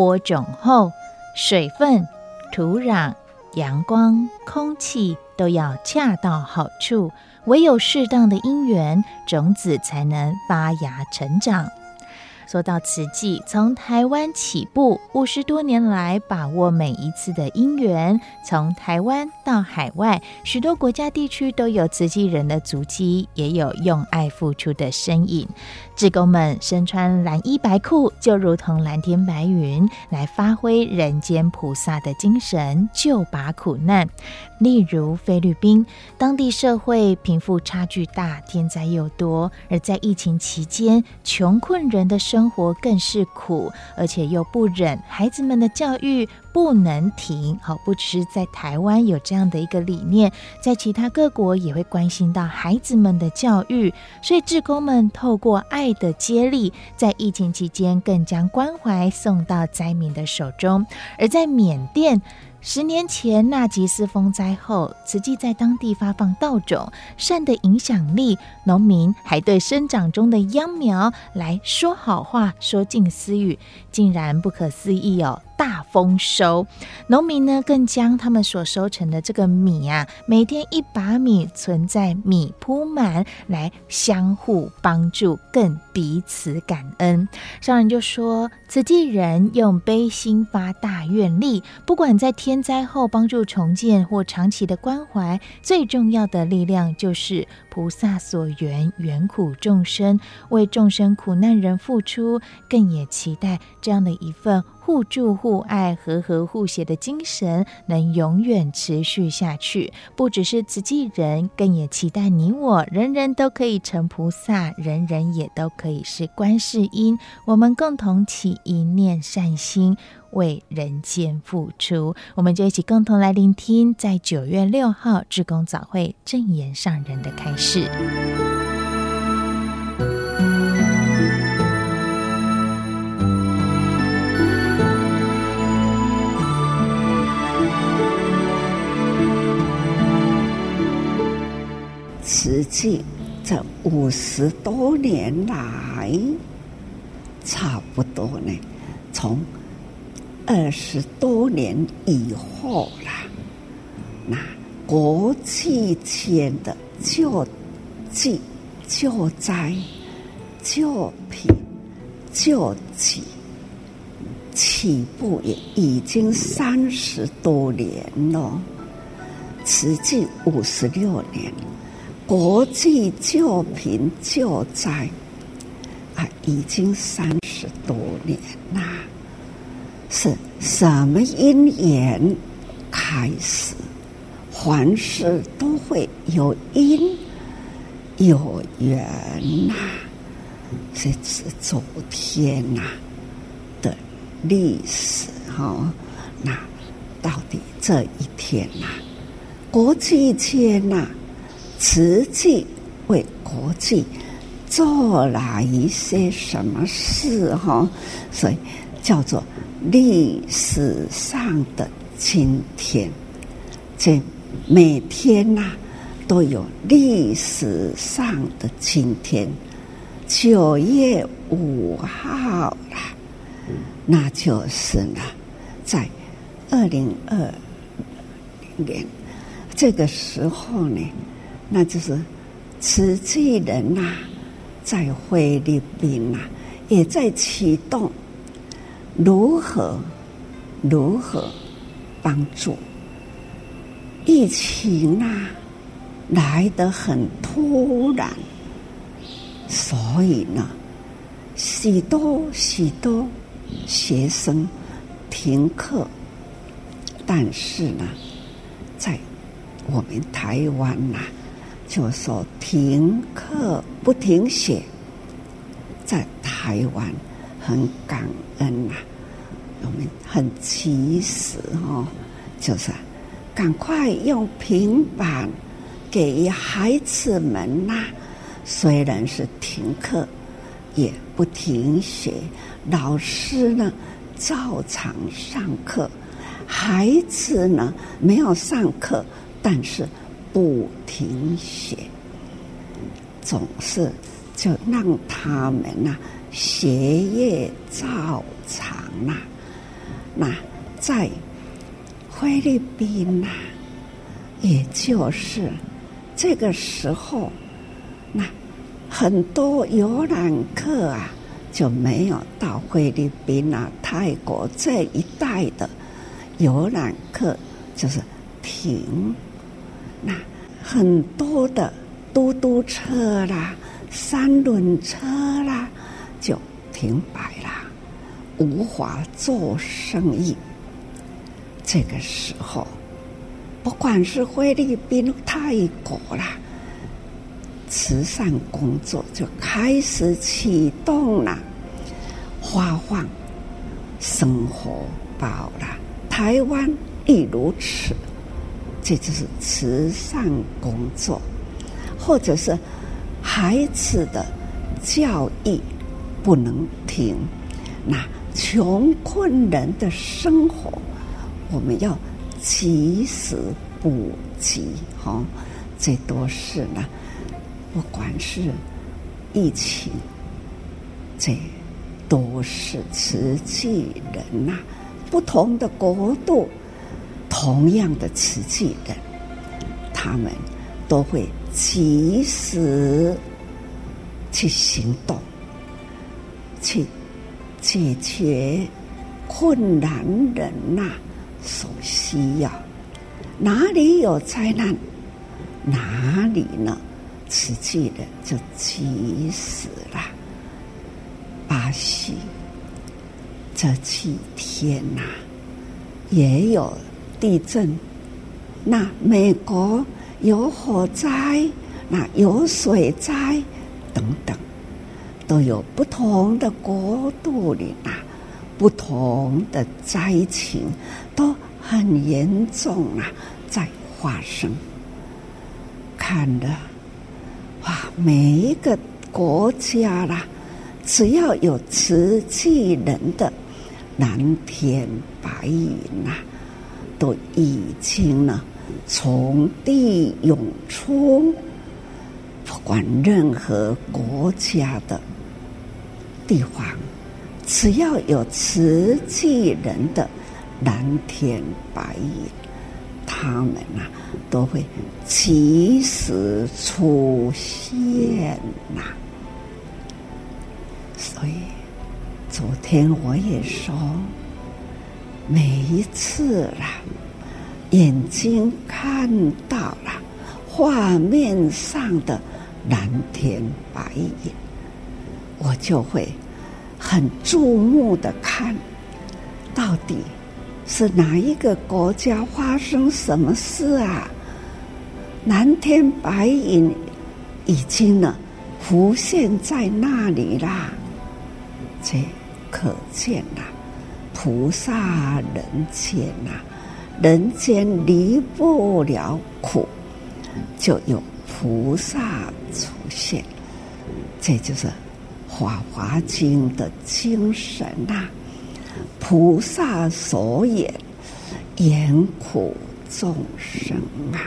播种后，水分、土壤、阳光、空气都要恰到好处，唯有适当的因缘，种子才能发芽成长。说到慈济，从台湾起步，五十多年来，把握每一次的因缘，从台湾到海外，许多国家地区都有慈济人的足迹，也有用爱付出的身影。志工们身穿蓝衣白裤，就如同蓝天白云，来发挥人间菩萨的精神，救拔苦难。例如菲律宾，当地社会贫富差距大，天灾又多，而在疫情期间，穷困人的生活更是苦，而且又不忍孩子们的教育。不能停，好，不只是在台湾有这样的一个理念，在其他各国也会关心到孩子们的教育，所以志工们透过爱的接力，在疫情期间更将关怀送到灾民的手中，而在缅甸。十年前纳吉斯风灾后，慈济在当地发放稻种，善的影响力，农民还对生长中的秧苗来说好话，说尽私语，竟然不可思议哦，大丰收。农民呢，更将他们所收成的这个米啊，每天一把米存在米铺满，来相互帮助，更彼此感恩。商人就说，此地人用悲心发大愿力，不管在。天灾后帮助重建或长期的关怀，最重要的力量就是菩萨所缘，缘苦众生，为众生苦难人付出，更也期待这样的一份互助互爱、和和互协的精神能永远持续下去。不只是慈济人，更也期待你我人人都可以成菩萨，人人也都可以是观世音。我们共同起一念善心。为人间付出，我们就一起共同来聆听，在九月六号志工早会正言上人的开示。实际这五十多年来，差不多呢，从二十多年以后啦，那国际间的救济、救灾、救贫、救济起步也已经三十多年了，实际五十六年，国际救贫救灾啊，已经三十多年啦。是什么因缘开始？凡事都会有因有缘呐、这是昨天呐的历史哈、哦。那到底这一天呐，国际间呐，实际为国际做了一些什么事哈、哦？所以叫做。历史上的今天，这每天呐、都有历史上的今天。九月五号啦，那就是呢，在二零二零年这个时候呢，那就是慈济人呐，在菲律宾呐，也在启动。如何如何帮助？疫情啊，来得很突然，所以呢，许多许多学生停课。但是呢，在我们台湾呐、啊，就说停课不停学，在台湾很感恩呐、我们很及时哦，就是赶快用平板给孩子们呐、虽然是停课，也不停学，老师呢照常上课。孩子呢，没有上课，但是不停歇，总是就让他们呐、学业照常呐、那在菲律宾呐、也就是这个时候，那很多游览客啊就没有到菲律宾啊、泰国这一带的。游览客就是停，那很多的嘟嘟车啦、三轮车啦就停摆啦，无法做生意。这个时候，不管是菲律宾、泰国啦，慈善工作就开始启动了，发放生活包啦。台湾亦如此，这就是慈善工作，或者是孩子的教育不能停。那穷困人的生活，我们要及时补给。哈、哦，这都是呢，不管是疫情，这都是慈济人呐、不同的国度，同样的慈济的，他们都会及时去行动，去解决困难人呐、所需要。哪里有灾难，哪里呢？慈济的就及时了。巴西。这几天呐、也有地震。那美国有火灾，那有水灾等等，都有不同的国度里呐，不同的灾情都很严重啊，在发生。看的哇，每一个国家啦，只要有慈济人的。蓝天白云呐、啊，都已经呢从地涌出。不管任何国家的地方，只要有慈济人的蓝天白云，他们呐、啊、都会及时出现呐、所以。昨天我也说，每一次啦，眼睛看到了画面上的蓝天白云，我就会很注目的看，到底是哪一个国家发生什么事啊？蓝天白云已经呢浮现在那里啦，这。可见呐、菩萨人间呐、啊，人间离不了苦，就有菩萨出现。这就是《法华经》的精神呐、啊。菩萨所言，言苦众生啊，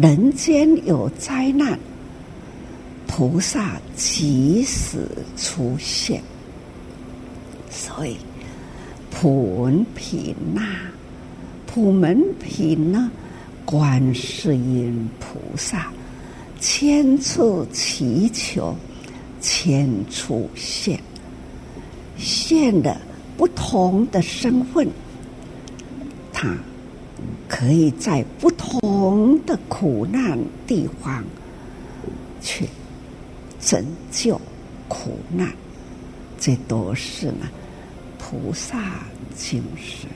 人间有灾难，菩萨及时出现。所以，普门品呐，普门品呢，观世音菩萨千处祈求，千处现，现的不同的身份，他可以在不同的苦难地方去拯救苦难，这都是呢菩萨精神。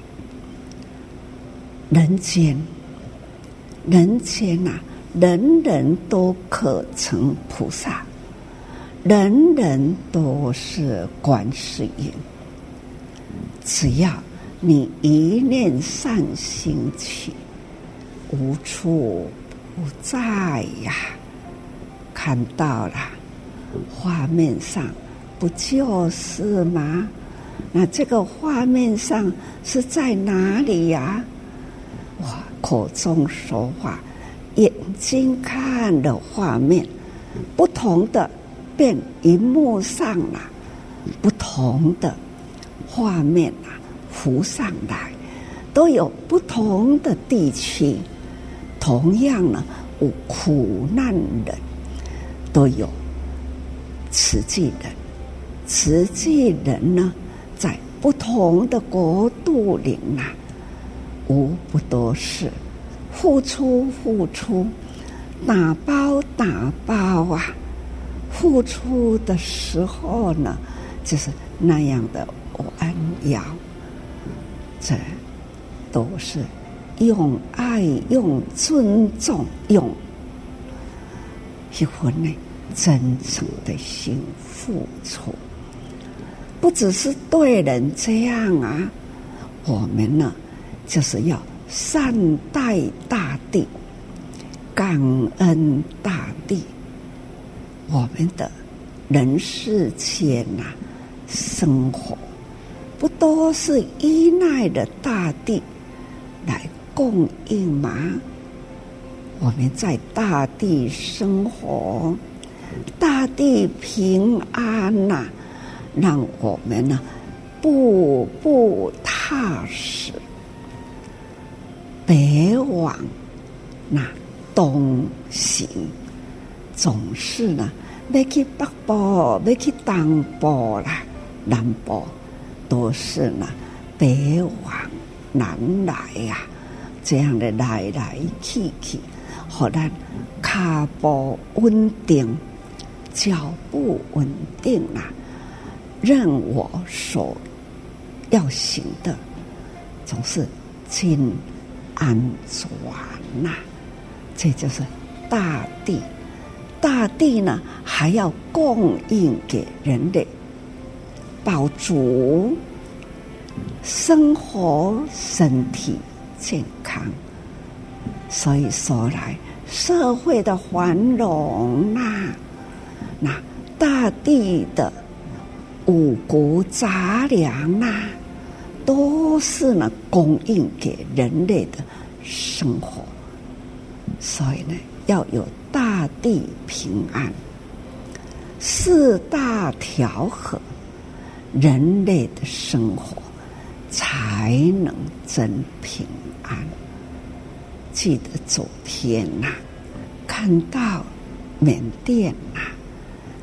人间，人间呐、啊，人人都可成菩萨，人人都是观世音。只要你一念善心起，无处不在呀。看到了画面上，不就是吗？那这个画面上是在哪里呀？哇！口中说话，眼睛看的画面，不同的变荧幕上了，不同的画面啊，浮上来，都有不同的地区，同样呢，有苦难人，都有慈济人，慈济人呢，不同的国度里啊。无不都是付出付出，打包打包啊！付出的时候呢，就是那样的弯腰，这都是用爱、用尊重、用一份呢真诚的心付出，不只是对人这样啊，我们呢？就是要善待大地，感恩大地。我们的人世间呐，生活不都是依赖着大地来供应吗？我们在大地生活，大地平安呐，让我们呢步步踏实。北往那东行，总是呢，要去北部，要去东部啦，南部都是呢，北往南来呀，这样的来来去去，好让脚步稳定，脚步稳定啊，任我所要行的，总是尽。安全呐，这就是大地。大地呢，还要供应给人类，保足生活、身体健康。所以说来，社会的繁荣呐，那大地的五谷杂粮呐。都是呢，供应给人类的生活，所以呢，要有大地平安，四大调和，人类的生活才能真平安。记得昨天呐、看到缅甸呐、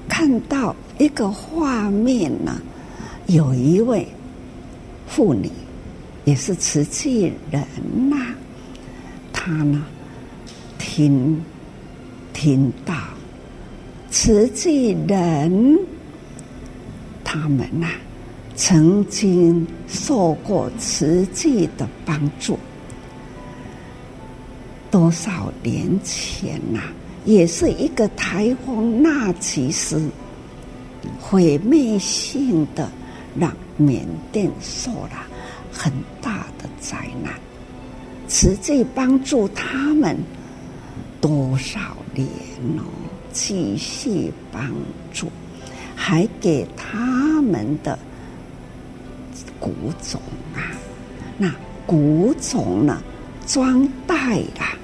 看到一个画面呢、有一位。妇女也是慈济人呐、她呢听听到慈济人他们呐、曾经受过慈济的帮助，多少年前呐、也是一个台风纳吉斯毁灭性的让。缅甸受了很大的灾难，慈济帮助他们多少年哦，继续帮助，还给他们的古种啊，那古种呢，装袋啦，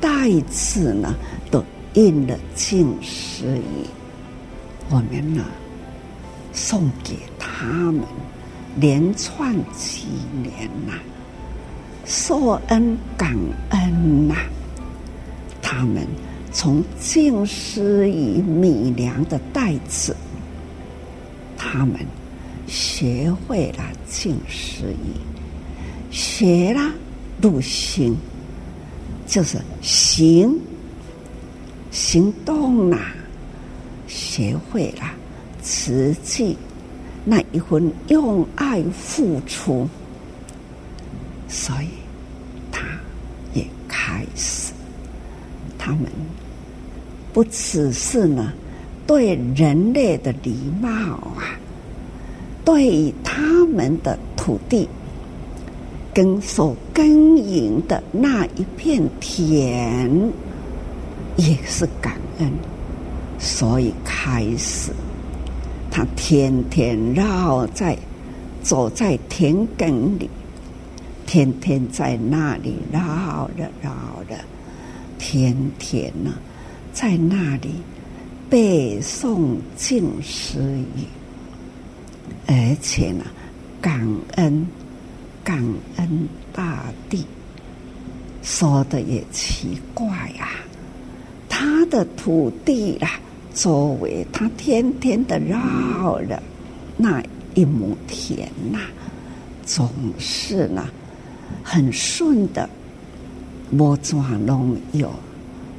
袋子呢都印了静思语，我们呢送给。他们连串几年呐、受恩感恩呐、他们从静思语米粮的袋子，他们学会了静思语，学了入行，就是行行动了，学会了实际那一份用爱付出，所以他也开始，他们不只是呢对人类的礼貌啊。对他们的土地，跟所耕耘的那一片田，也是感恩，所以开始，他天天绕在，走在田埂里，天天在那里绕着绕着，天天呢，在那里背诵静思语。而且呢，感恩，感恩大地。说的也奇怪啊，他的土地啊，周围他天天的绕着那一亩田呐、总是呢很顺的，无怎拢有，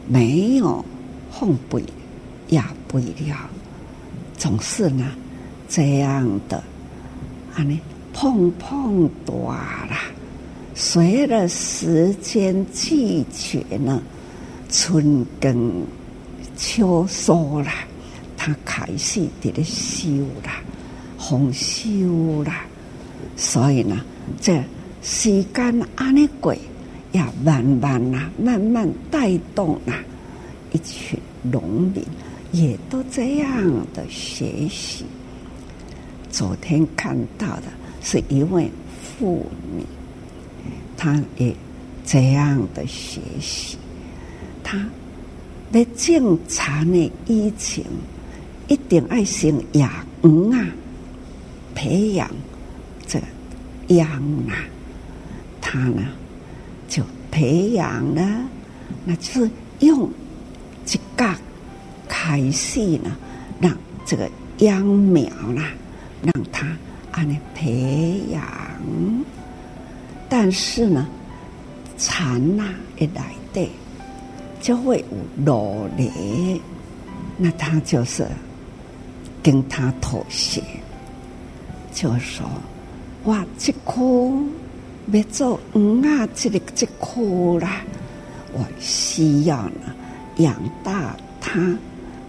没有后悔，也不了，总是呢。这样的，啊，你碰碰多了，随着时间季节呢，春耕秋收了，他开始在那收了，丰收了，所以呢，这时间安尼过，也慢慢啊，慢慢带动了一群农民，也都这样的学习。昨天看到的是一位妇女，她也这样的学习，她在正常的以前一定爱先养鱼啊，培养这养啊，他呢就培养呢，那就是用一个开始呢，让这个秧苗啦。让他按呢培养，但是呢，蚕呐一来的就会有努力，那他就是跟他妥协，就说：“哇，这棵别做嗯啊，这里这棵啦，我需要呢养大它，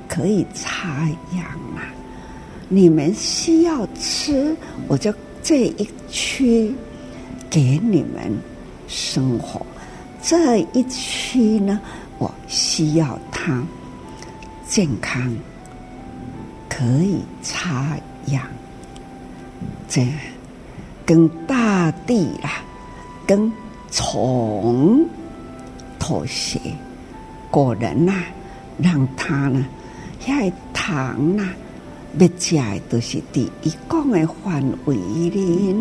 可以插秧啊。”你们需要吃，我就这一区给你们生活。这一区呢，我需要它健康，可以插秧。这跟大地啊，跟虫妥协，果然呐、啊，让它呢，要糖呐、啊。要食的都是第一讲的范围里，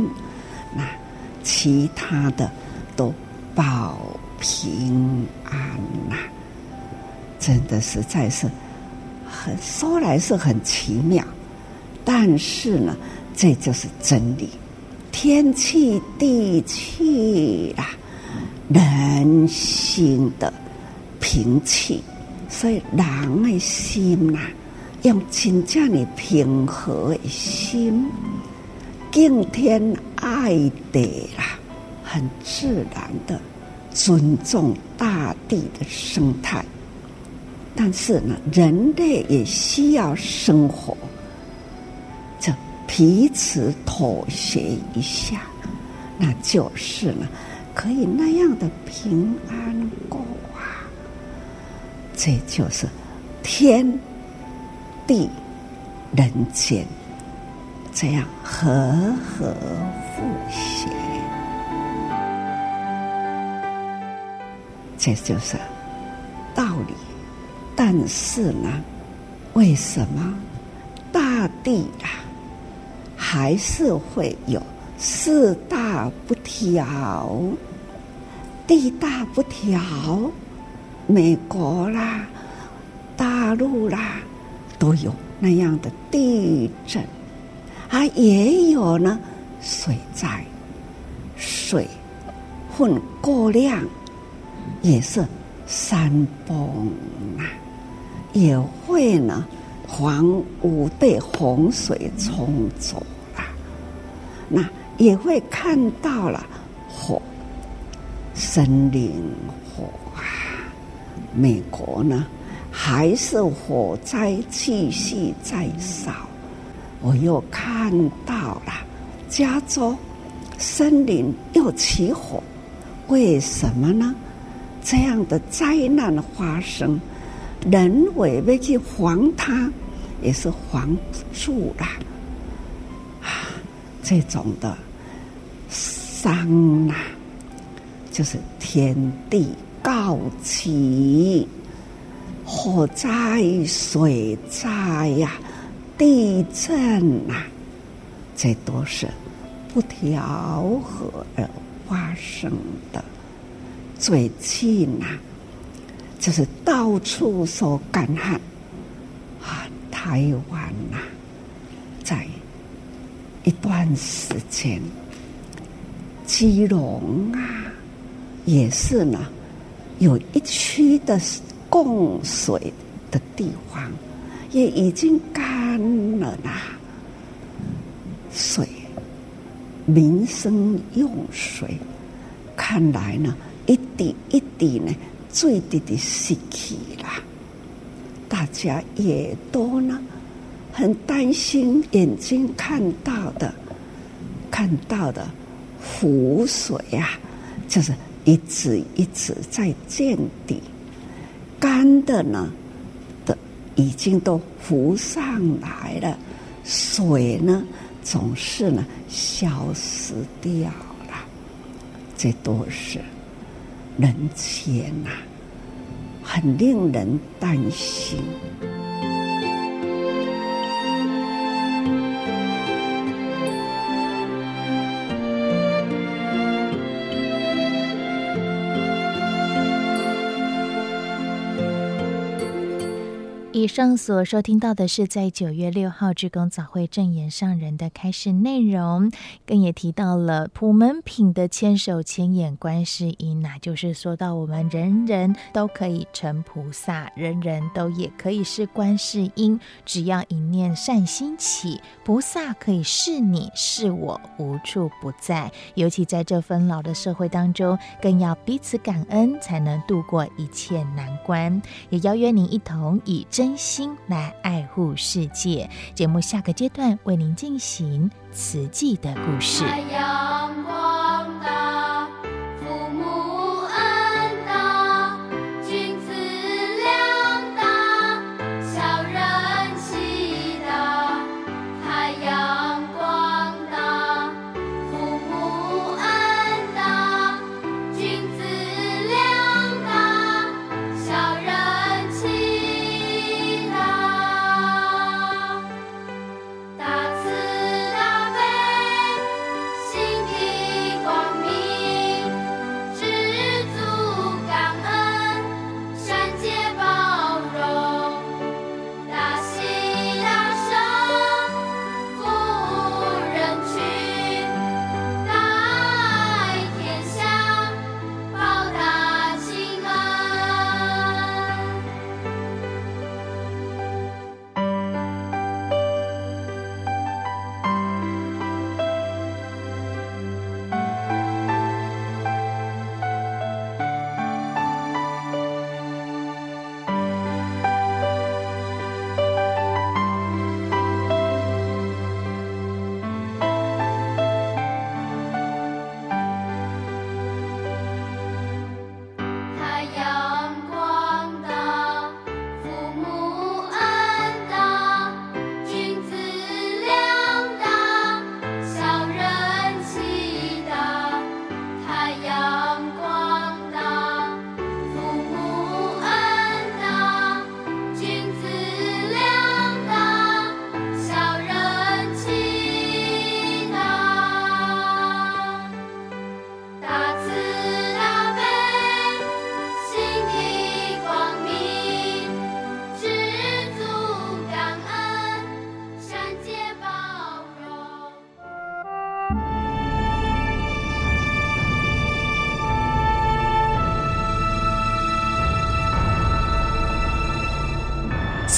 那其他的都保平呐、啊，真的实在是很说来是很奇妙，但是呢，这就是真理，天气地气啦，人心的平气，所以人的心呐、啊。用真正的平和的心，敬天爱地啦，很自然的尊重大地的生态。但是呢，人类也需要生活，这彼此妥协一下，那就是呢，可以那样的平安过啊。这就是天。地人间，这样和和和谐，这就是道理。但是呢，为什么大地啊，还是会有四大不调？地大不调，美国啦，大陆啦。都有那样的地震啊也有呢水灾，水分过量也是山崩啊，也会呢房屋被洪水冲走了，那也会看到了火，森林火啊，美国呢还是火灾继续在烧。我又看到了加州森林又起火，为什么呢？这样的灾难发生，人为要去防它，也是防不住了啊！这种的伤啊，就是天地告急，火灾、水灾呀。地震呐、啊，这都是不调和而发生的。最近呐、啊，就是到处受干旱啊，台湾呐、啊，在一段时间，基隆啊，也是呢，有一区的供水的地方。也已经干了呐，水，民生用水，看来呢，一滴一滴呢，最滴的失去了，大家也都呢，很担心眼睛看到的，看到的湖水啊，就是一直一直在见底，干的呢的。已经都浮上来了，水呢总是呢消失掉了，这都是人间呐，很令人担心。以上所收听到的是在九月六号志工早会证言上人的开示内容，更也提到了普门品的千手千眼观世音，那就是说到我们人人都可以成菩萨，人人都也可以是观世音，只要一念善心起，菩萨可以是你是我，无处不在。尤其在这纷扰的社会当中，更要彼此感恩，才能度过一切难关。也邀约您一同以真。心来爱护世界。节目下个阶段为您进行慈济的故事。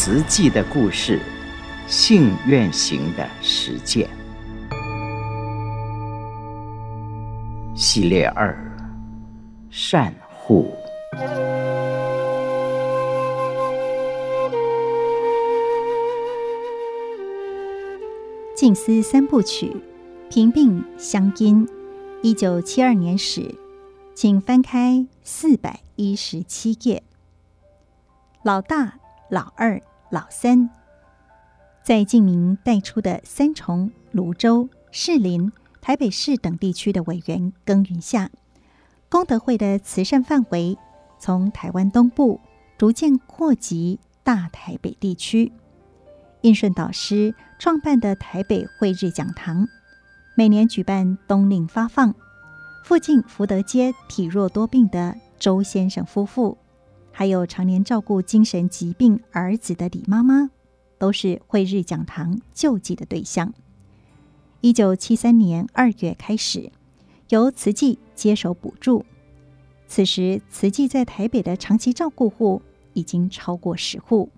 慈济的故事，信愿行的实践，系列二：善护。静思三部曲，平病相因，一九七二年始，请翻开四百一十七页。老大、老二。老三，在静明带出的三重、芦洲、士林、台北市等地区的委员耕耘下，功德会的慈善范围从台湾东部逐渐扩及大台北地区。印顺导师创办的台北惠日讲堂，每年举办冬令发放，附近福德街体弱多病的周先生夫妇。还有常年照顾精神疾病儿子的李妈妈，都是惠日讲堂救济的对象。一九七三年二月开始，由慈济接手补助。此时，慈济在台北的长期照顾户已经超过十户。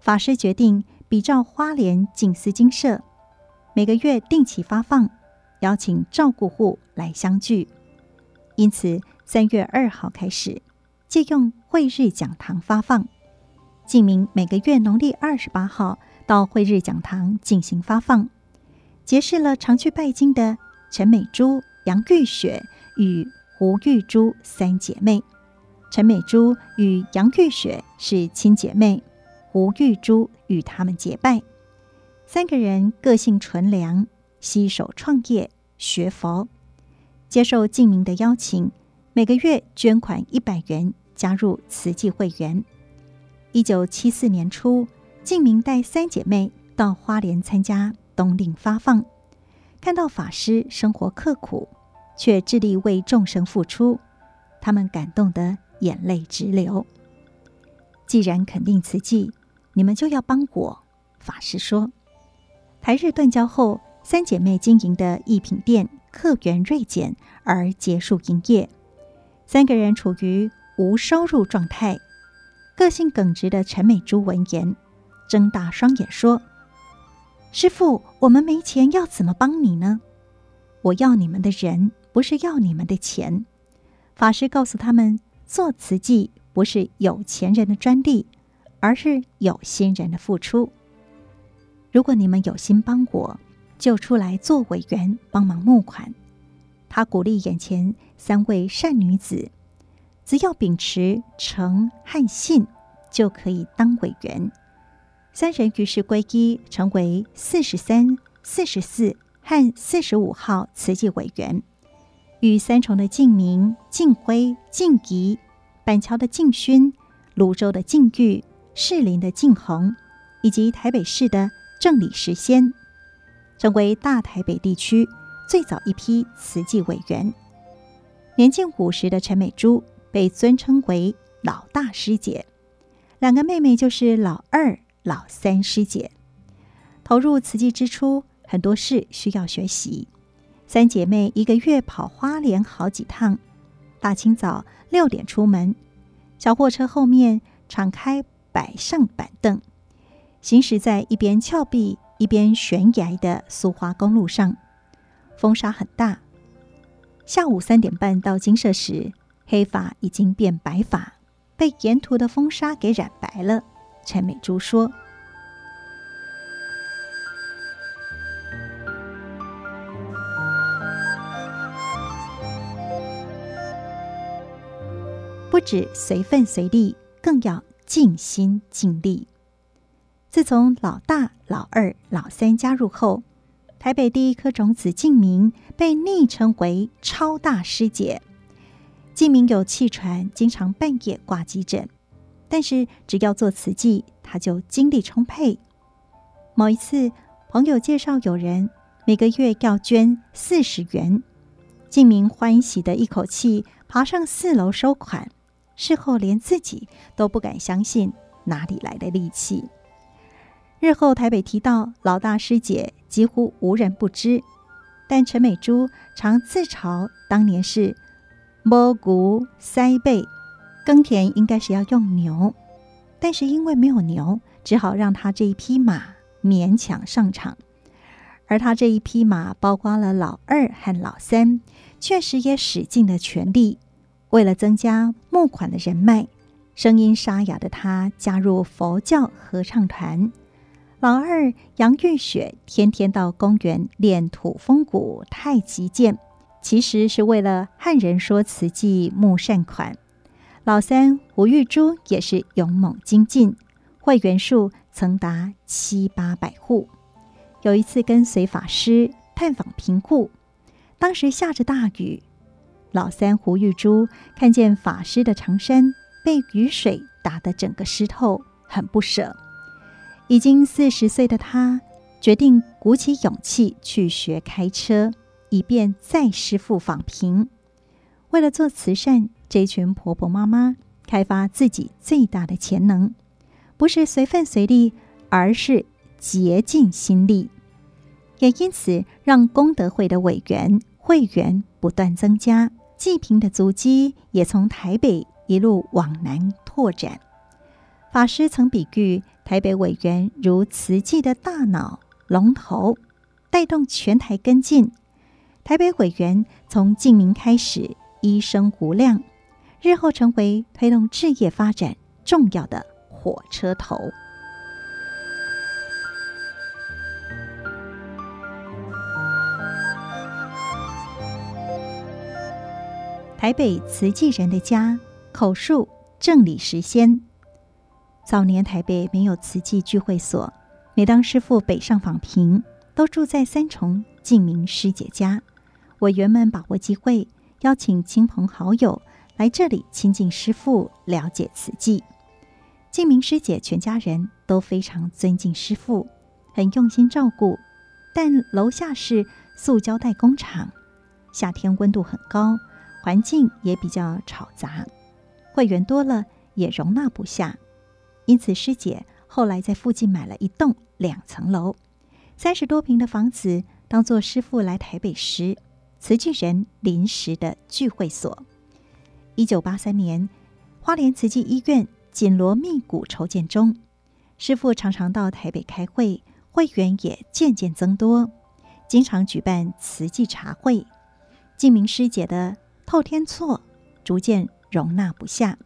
法师决定比照花莲静思精舍，每个月定期发放，邀请照顾户来相聚。因此，三月二号开始。借用惠日讲堂发放，静明每个月农历二十八号到惠日讲堂进行发放，结识了常去拜经的陈美珠、杨玉雪与胡玉珠三姐妹。陈美珠与杨玉雪是亲姐妹，胡玉珠与她们结拜。三个人个性纯良，携手创业学佛，接受静明的邀请，每个月捐款一百元。加入慈济会员。一九七四年初，静明带三姐妹到花莲参加冬令发放，看到法师生活刻苦，却致力为众生付出，他们感动得眼泪直流。既然肯定慈济，你们就要帮我。法师说，台日断交后，三姐妹经营的艺品店客源锐减而结束营业，三个人处于。无收入状态，个性耿直的陈美珠闻言，睁大双眼说：“师傅，我们没钱，要怎么帮你呢？我要你们的人，不是要你们的钱。”法师告诉他们：“做慈济不是有钱人的专利，而是有心人的付出。如果你们有心帮我，就出来做委员，帮忙募款。”他鼓励眼前三位善女子。只要秉持诚和信，就可以当委员。三人于是归依，成为四十三、四十四和四十五号慈济委员。与三重的静明、静辉、静怡、板桥的静勋、芦洲的静玉、士林的静红，以及台北市的郑李时仙，成为大台北地区最早一批慈济委员。年近五十的陈美珠。被尊称为老大师姐，两个妹妹就是老二、老三师姐。投入慈济之初，很多事需要学习。三姐妹一个月跑花莲好几趟，大清早六点出门，小货车后面敞开摆上板凳，行驶在一边峭壁一边悬崖的苏花公路上，风沙很大。下午三点半到精舍时，黑发已经变白发，被沿途的风沙给染白了。陈美珠说：“不止随份随力，更要尽心尽力。自从老大、老二、老三加入后，台北第一颗种子静明被昵称为‘超大师姐’。”静明有气喘，经常半夜挂急诊，但是只要做慈济，他就精力充沛。某一次，朋友介绍有人每个月要捐四十元，静明欢喜的一口气爬上四楼收款。事后连自己都不敢相信哪里来的力气。日后台北提到老大师姐，几乎无人不知。但陈美珠常自嘲当年是摸骨塞背，耕田应该是要用牛，但是因为没有牛，只好让他这一匹马勉强上场。而他这一匹马，包括了老二和老三，确实也使尽了全力。为了增加募款的人脉，声音沙哑的他加入佛教合唱团。老二杨玉雪天天到公园练土风鼓、太极剑，其实是为了汉人说慈济募善款。老三胡玉珠也是勇猛精进，会员数曾达七八百户。有一次跟随法师探访贫户，当时下着大雨，老三胡玉珠看见法师的长衫被雨水打得整个湿透，很不舍。已经四十岁的他，决定鼓起勇气去学开车，以便载师父访贫。为了做慈善，这群婆婆妈妈开发自己最大的潜能，不是随份随力，而是竭尽心力。也因此，让功德会的委员会员不断增加，济贫的足迹也从台北一路往南拓展。法师曾比喻台北委员如慈济的大脑龙头，带动全台跟进。台北委员从净名开始，一生无量，日后成为推动置业发展重要的火车头。台北慈济人的家，口述正理时先。早年台北没有慈济聚会所，每当师父北上访贫，都住在三重静明师姐家。委员们把握机会，邀请亲朋好友来这里亲近师父，了解慈济。净明师姐全家人都非常尊敬师父，很用心照顾。但楼下是塑胶袋工厂，夏天温度很高，环境也比较吵杂，会员多了也容纳不下。因此，师姐后来在附近买了一栋两层楼、三十多平的房子，当做师父来台北时慈济人临时的聚会所。一九八三年，花莲慈济医院紧锣密鼓筹建中，师父常常到台北开会，会员也渐渐增多，经常举办慈济茶会。静明师姐的透天厝逐渐容纳不下。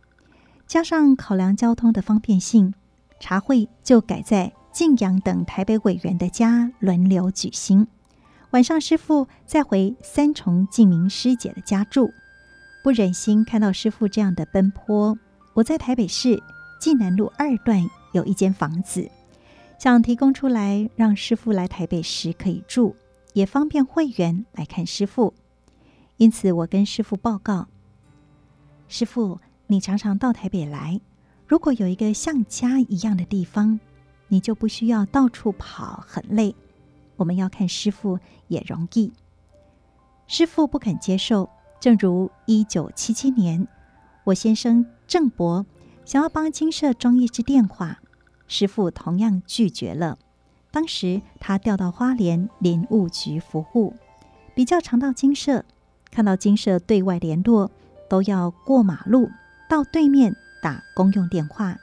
加上考量交通的方便性，茶会就改在晋阳等台北委员的家轮流举行。晚上，师傅再回三重静明师姐的家住。不忍心看到师傅这样的奔波，我在台北市济南路二段有一间房子，想提供出来，让师傅来台北时可以住，也方便会员来看师傅。因此，我跟师傅报告：师傅。你常常到台北来，如果有一个像家一样的地方，你就不需要到处跑，很累。我们要看师傅也容易。师父不肯接受，正如一九七七年，我先生郑伯想要帮金社装一支电话，师父同样拒绝了。当时他调到花莲林务局服务，比较常到金社，看到金社对外联络都要过马路。到对面打公用电话，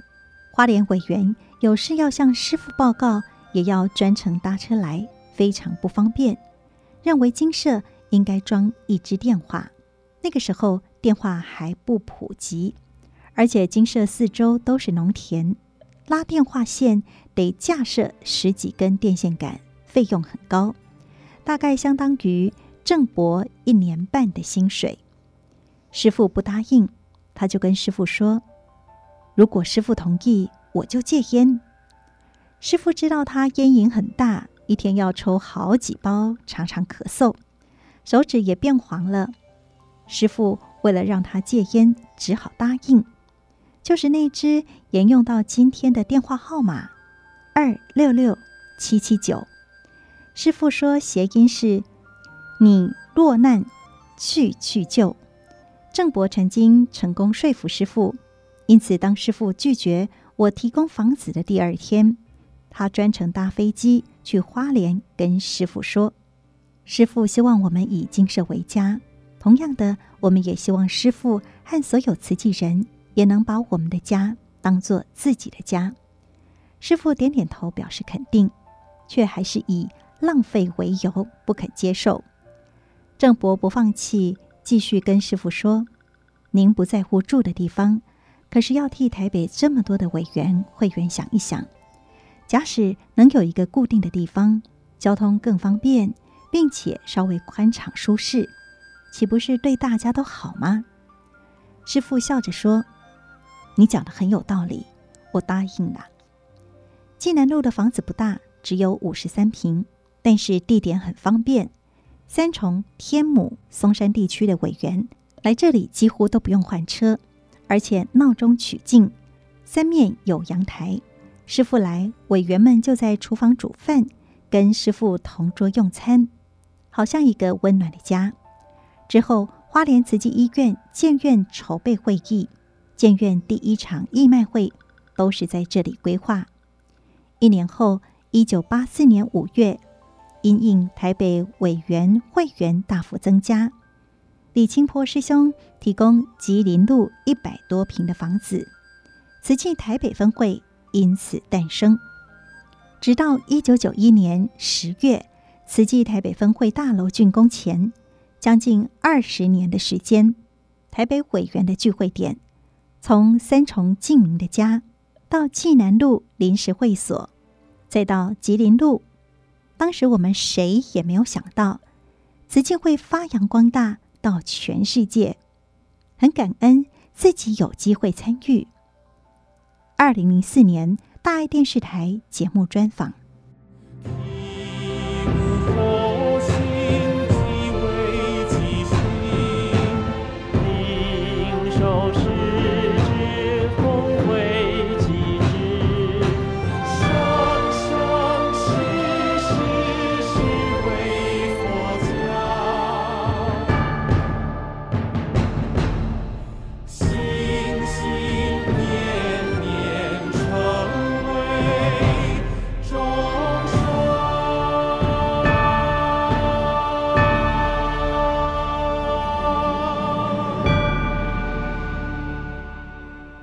花莲委员有事要向师父报告，也要专程搭车来，非常不方便。认为精舍应该装一支电话。那个时候电话还不普及，而且精舍四周都是农田，拉电话线得架设十几根电线杆，费用很高，大概相当于郑伯一年半的薪水。师傅不答应。他就跟师傅说：“如果师傅同意，我就戒烟。”师傅知道他烟瘾很大，一天要抽好几包，常常咳嗽，手指也变黄了。师傅为了让他戒烟，只好答应。就是那只沿用到今天的电话号码：二六六七七九。师傅说谐音是“你落难去去救”。郑伯曾经成功说服师傅，因此当师傅拒绝我提供房子的第二天，他专程搭飞机去花莲跟师傅说。师傅希望我们以精舍为家，同样的，我们也希望师傅和所有慈济人也能把我们的家当做自己的家。师傅点点头，表示肯定，却还是以浪费为由不肯接受。郑伯不放弃，继续跟师傅说：“您不在乎住的地方，可是要替台北这么多的委员会员想一想，假使能有一个固定的地方，交通更方便，并且稍微宽敞舒适，岂不是对大家都好吗？”师傅笑着说：“你讲的很有道理，我答应了。”济南路的房子不大，只有五十三平，但是地点很方便。三重、天母、松山地区的委员来这里几乎都不用换车，而且闹中取静，三面有阳台。师父来，委员们就在厨房煮饭，跟师父同桌用餐，好像一个温暖的家。之后，花莲慈济医院建院筹备会议，建院第一场义卖会都是在这里规划。一年后，一九八四年五月，因应台北委员会员大幅增加，李清波师兄提供吉林路一百多坪的房子，慈济台北分会因此诞生。直到一九九一年十月，慈济台北分会大楼竣工前，将近二十年的时间，台北委员的聚会点，从三重静明的家到济南路临时会所。再到吉林路，当时我们谁也没有想到，慈济会发扬光大到全世界，很感恩自己有机会参与。二零零四年大爱电视台节目专访。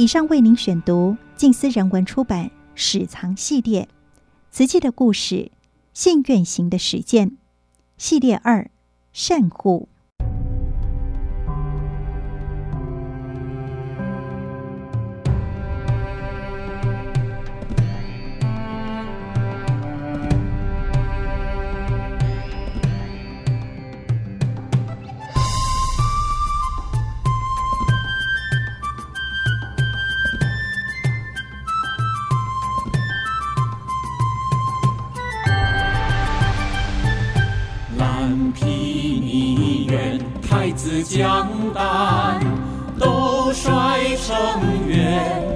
以上为您选读静思人文出版《史藏系列》瓷器的故事，信愿行的实践系列二善护。江丹都率成愿，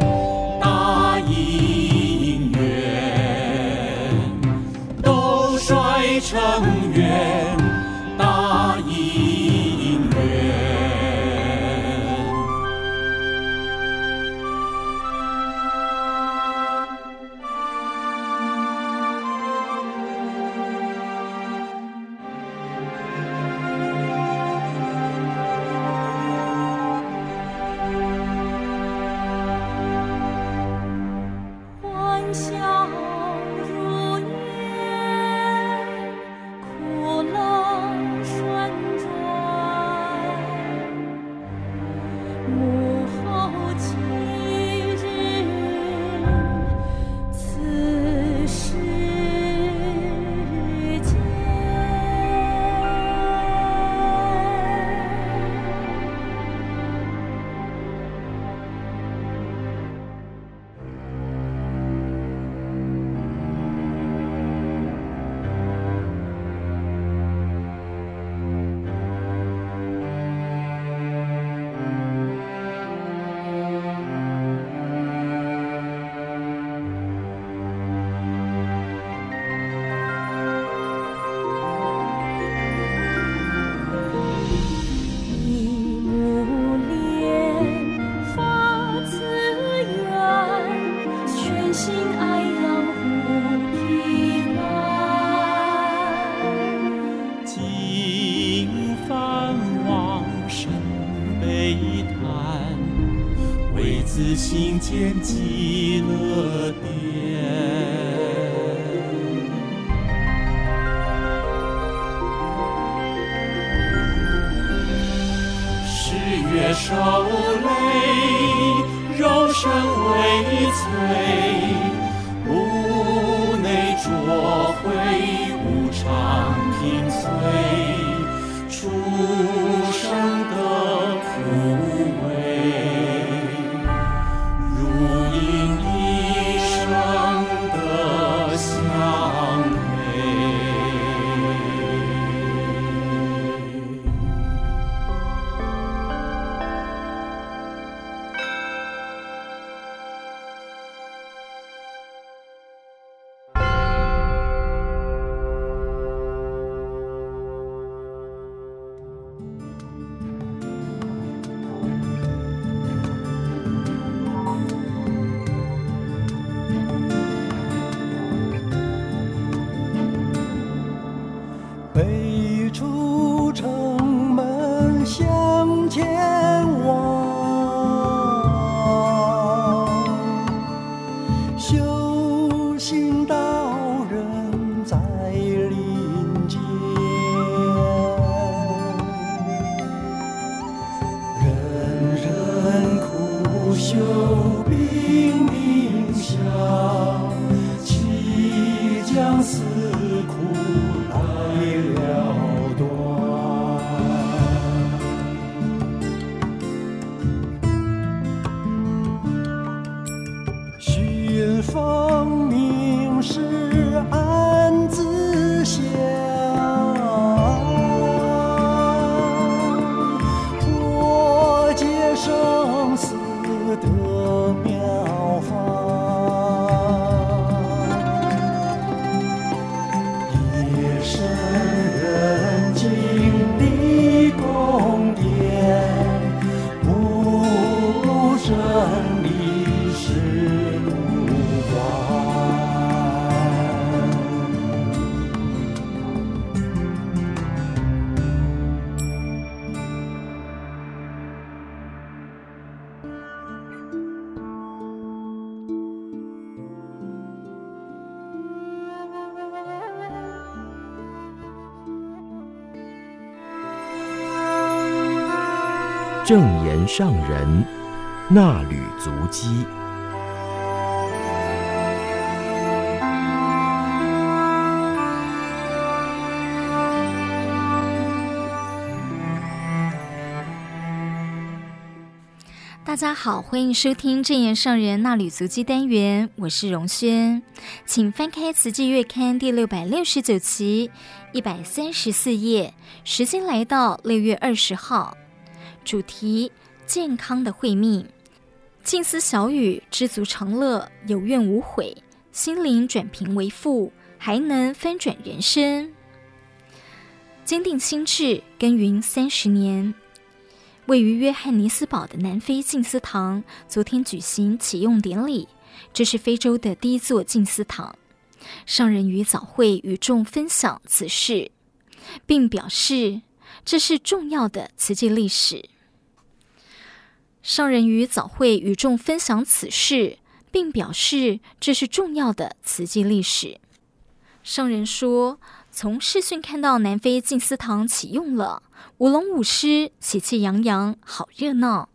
心间极乐。证上人那履足迹。大家好，欢迎收听正言上人衲履足迹单元，我是荣轩，请翻开《慈济月刊》第六百六十九期一百三十四页，时间来到六月二十号。主题：健康的慧命，静思小语，知足常乐，有怨无悔，心灵转贫为富，还能翻转人生。坚定心志，耕耘三十年。位于约翰尼斯堡的南非静思堂，昨天举行启用典礼。这是非洲的第一座静思堂。上人于早会与众分享此事，并表示这是重要的慈济历史。上人于早会与众分享此事，并表示这是重要的慈济历史。上人说：“从视讯看到南非静思堂启用了，舞龙舞狮，喜气洋洋，好热闹。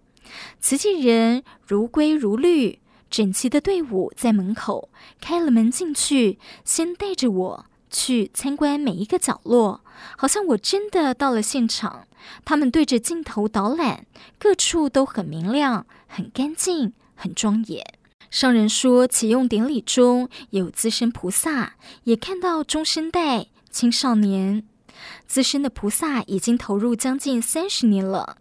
慈济人如规如律，整齐的队伍在门口开了门进去，先带着我去参观每一个角落，好像我真的到了现场。”他们对着镜头导览，各处都很明亮、很干净、很庄严。上人说，启用典礼中有资深菩萨，也看到中生代、青少年。资深的菩萨已经投入将近三十年了。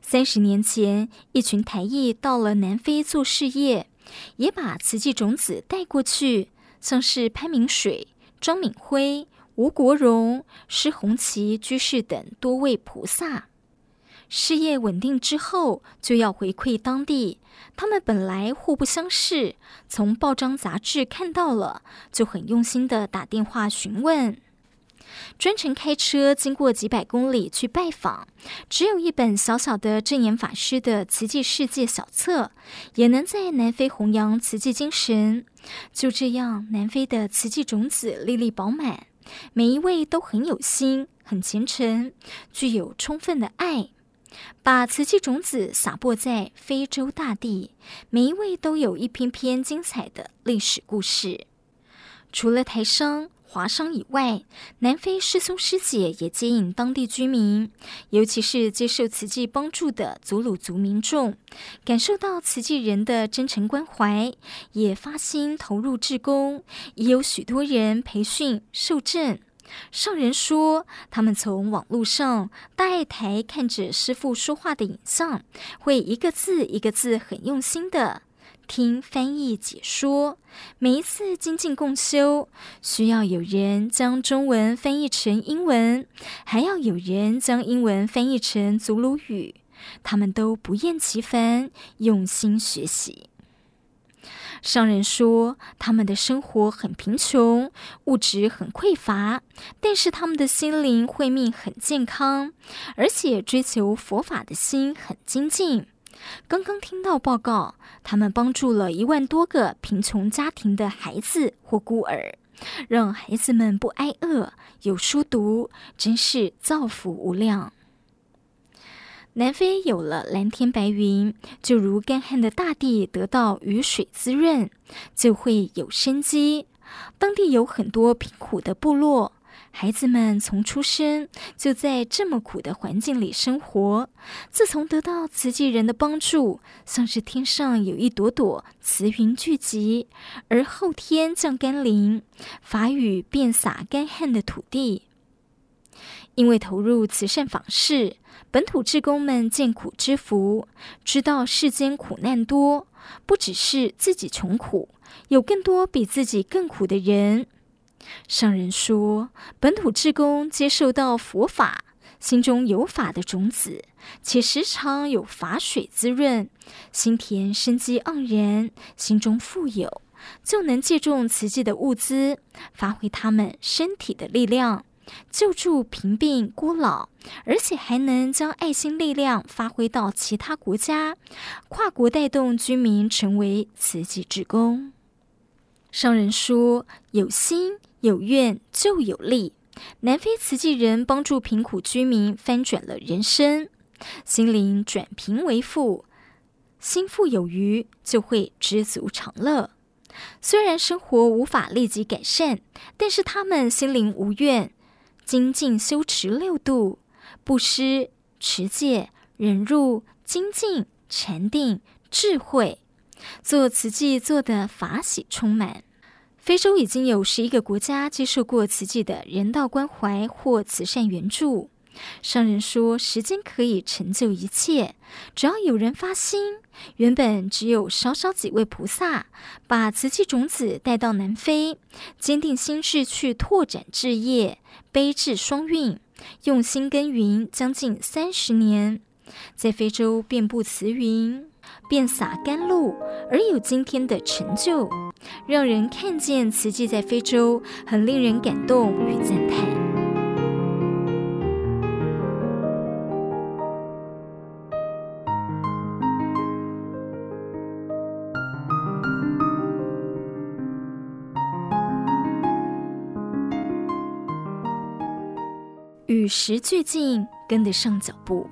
三十年前，一群台裔到了南非做事业，也把慈济种子带过去，像是潘明水、张敏辉。吴国荣、施洪奇居士等多位菩萨，事业稳定之后，就要回馈当地。他们本来互不相识，从报章杂志看到了，就很用心的打电话询问。专程开车经过几百公里去拜访。只有一本小小的证严法师的《慈济世界小册》，也能在南非弘扬慈济精神。就这样，南非的慈济种子粒粒饱满，每一位都很有心、很虔诚，具有充分的爱。把瓷器种子撒播在非洲大地，每一位都有一篇篇精彩的历史故事。除了台商、华商以外，南非师兄师姐也接引当地居民，尤其是接受慈济帮助的祖鲁族民众，感受到慈济人的真诚关怀，也发心投入志工，已有许多人培训受证。上人说，他们从网络上大爱台看着师父说话的影像，会一个字一个字很用心的听翻译解说。每一次精进共修，需要有人将中文翻译成英文，还要有人将英文翻译成祖鲁语，他们都不厌其烦，用心学习。商人说，他们的生活很贫穷，物质很匮乏，但是他们的心灵慧命很健康，而且追求佛法的心很精进。刚刚听到报告，他们帮助了一万多个贫穷家庭的孩子或孤儿，让孩子们不挨饿，有书读，真是造福无量。南非有了蓝天白云，就如干旱的大地得到雨水滋润，就会有生机。当地有很多贫苦的部落，孩子们从出生就在这么苦的环境里生活。自从得到慈济人的帮助，像是天上有一朵朵慈云聚集，而后天降甘霖，法雨遍洒干旱的土地。因为投入慈善访视，本土志工们见苦知福，知道世间苦难多，不只是自己穷苦，有更多比自己更苦的人。上人说，本土志工接受到佛法，心中有法的种子，且时常有法水滋润，心田生机盎然，心中富有，就能借重慈济的物资，发挥他们身体的力量。救助贫病孤老，而且还能将爱心力量发挥到其他国家，跨国带动居民成为慈济志工。上人说：“有心有愿就有利。”南非慈济人帮助贫苦居民翻转了人生，心灵转贫为富，心富有余就会知足常乐。虽然生活无法立即改善，但是他们心灵无怨。精进修持六度，布施、持戒、忍辱、精进、禅定、智慧，做慈济做的法喜充满。非洲已经有十一个国家接受过慈济的人道关怀或慈善援助。商人说，时间可以成就一切，只要有人发心。原本只有少少几位菩萨，把慈济种子带到南非，坚定心志去拓展志业，悲智双运，用心耕耘将近三十年，在非洲遍布慈云，遍洒甘露，而有今天的成就，让人看见慈济在非洲，很令人感动与赞叹。与时俱进，跟得上脚步。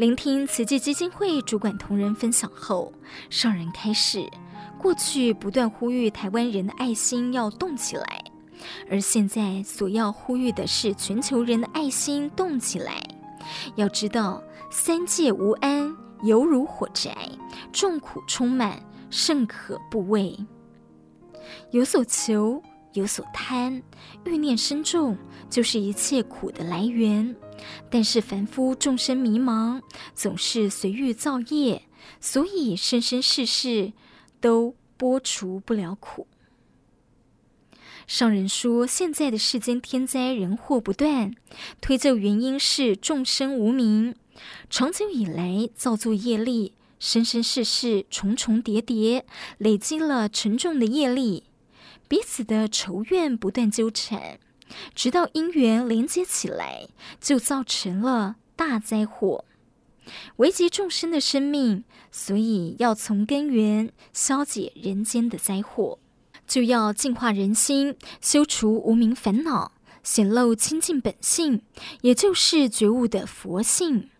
聆听慈济基金会主管同仁分享后，上人开始：过去不断呼吁台湾人的爱心要动起来，而现在所要呼吁的是全球人的爱心动起来。要知道，三界无安，犹如火宅，众苦充满，甚可怖畏。有所求。有所贪，欲念深重，就是一切苦的来源。但是凡夫众生迷茫，总是随欲造业，所以生生世世都拨除不了苦。上人说，现在的世间天灾人祸不断，推究原因是众生无明，长久以来造作业力，生生世世重重叠叠，累积了沉重的业力。彼此的仇怨不断纠缠，直到因缘连接起来，就造成了大灾祸，危及众生的生命。所以要从根源消解人间的灾祸，就要净化人心，修除无明烦恼，显露清净本性，也就是觉悟的佛性。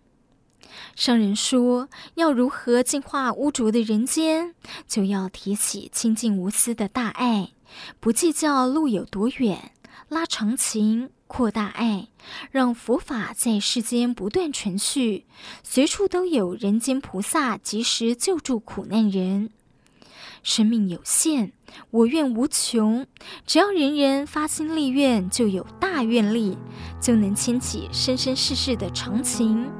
上人说，要如何净化污浊的人间，就要提起清净无私的大爱，不计较路有多远，拉长情。扩大爱，让佛法在世间不断传续，随处都有人间菩萨及时救助苦难人。生命有限，我愿无穷，只要人人发心立愿，就有大愿力，就能牵起生生世世的长情。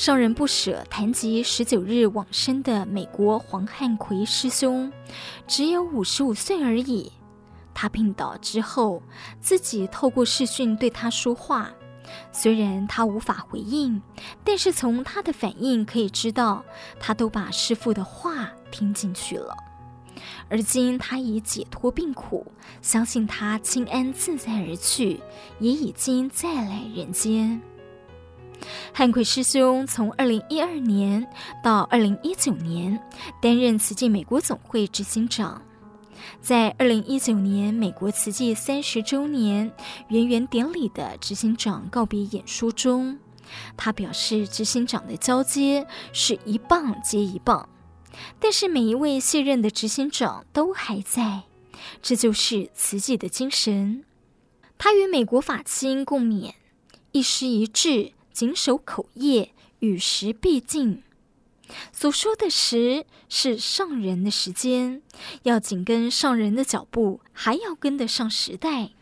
上人不舍谈及十九日往生的美国黄汉奎师兄，只有五十五岁而已。他病倒之后，自己透过视讯对他说话。虽然他无法回应，但是从他的反应可以知道，他都把师父的话听进去了。而今他已解脱病苦，相信他轻安自在而去，也已经再来人间。汉奎师兄从二零一二年到二零一九年担任慈济美国总会执行长，在二零一九年美国慈济三十周年圆圆典礼的执行长告别演说中，他表示，执行长的交接是一棒接一棒，但是每一位卸任的执行长都还在，这就是慈济的精神。他与美国法亲共勉，一师一制。谨守口业，与时并进。所说的时是上人的时间，要紧跟上人的脚步，还要跟得上时代。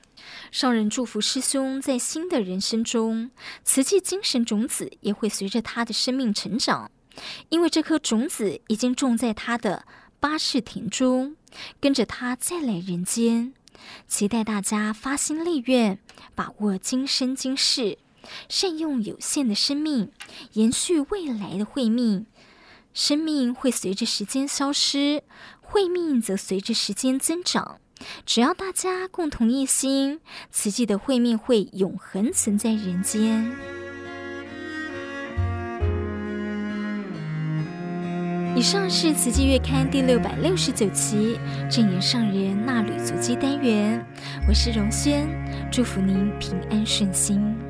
上人祝福师兄在新的人生中，慈济精神种子也会随着他的生命成长，因为这颗种子已经种在他的八世田中，跟着他再来人间。期待大家发心立愿，把握今生今世。善用有限的生命，延续未来的慧命。生命会随着时间消失，慧命则随着时间增长。只要大家共同一心，慈济的慧命会永恒存在人间。以上是《慈济月刊》第六百六十九期正言上人纳履足迹单元。我是荣轩，祝福您平安顺心。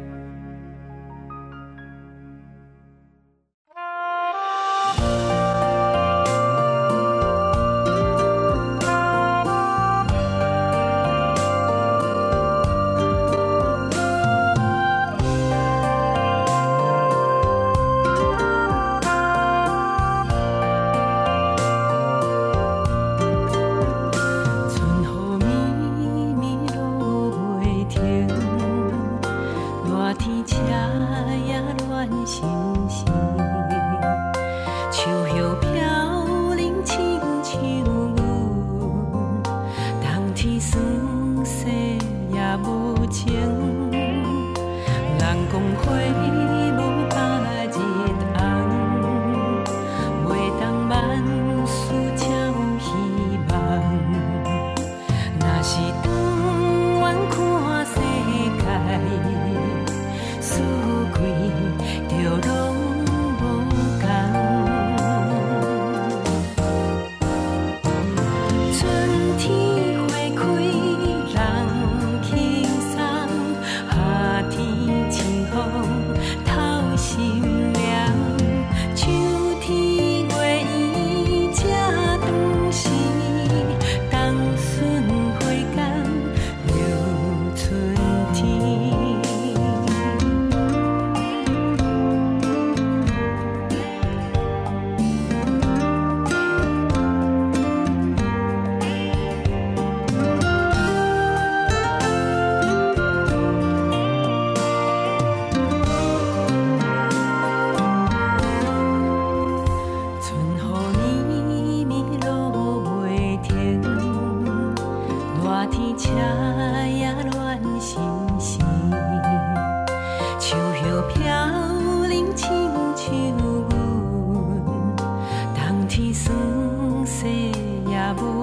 l'amour.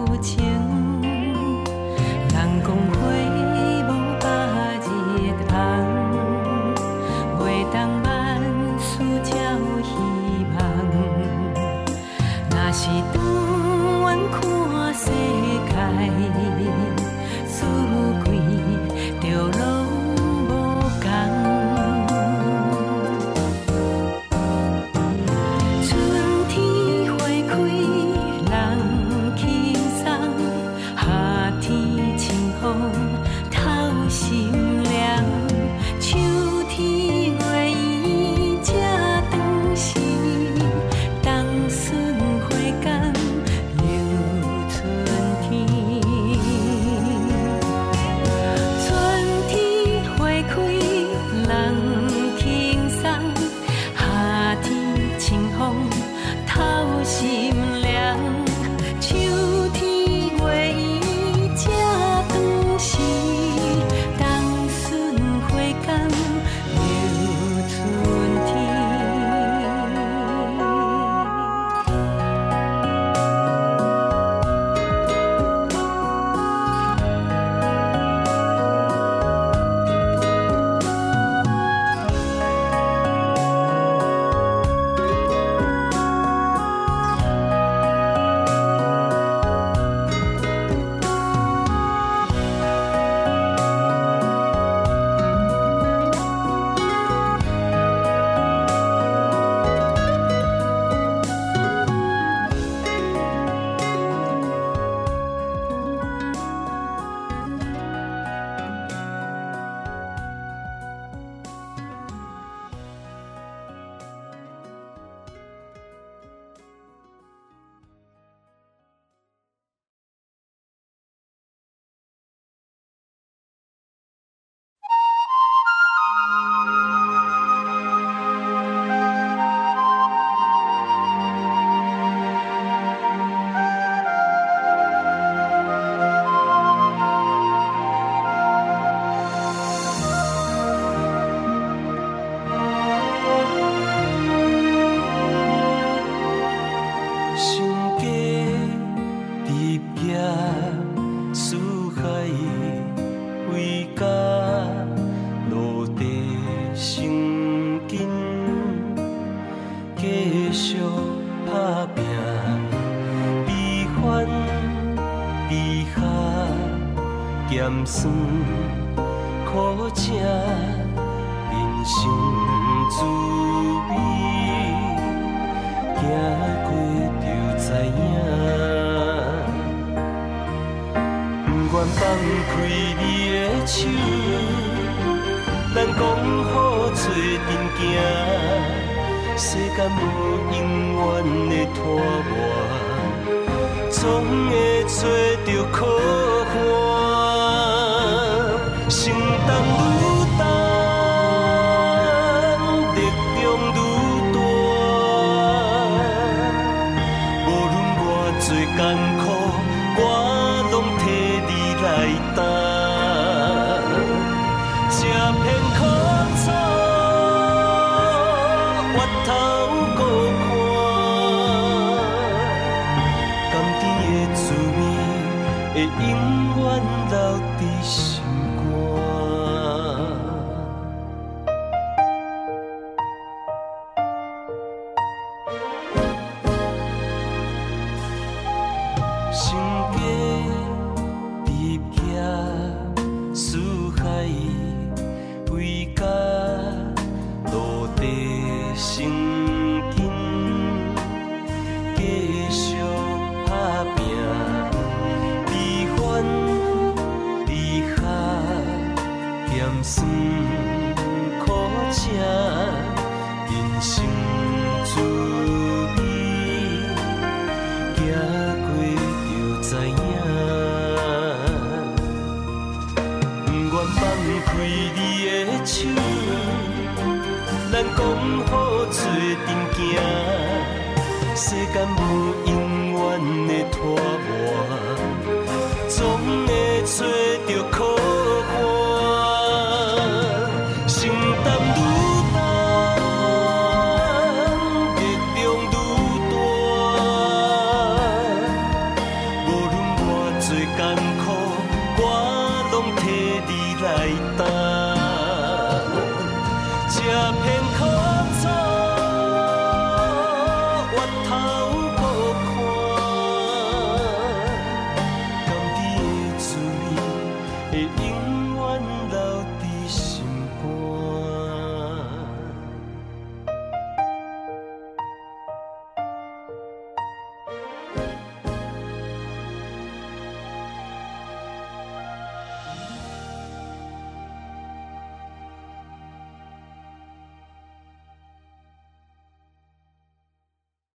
到底是。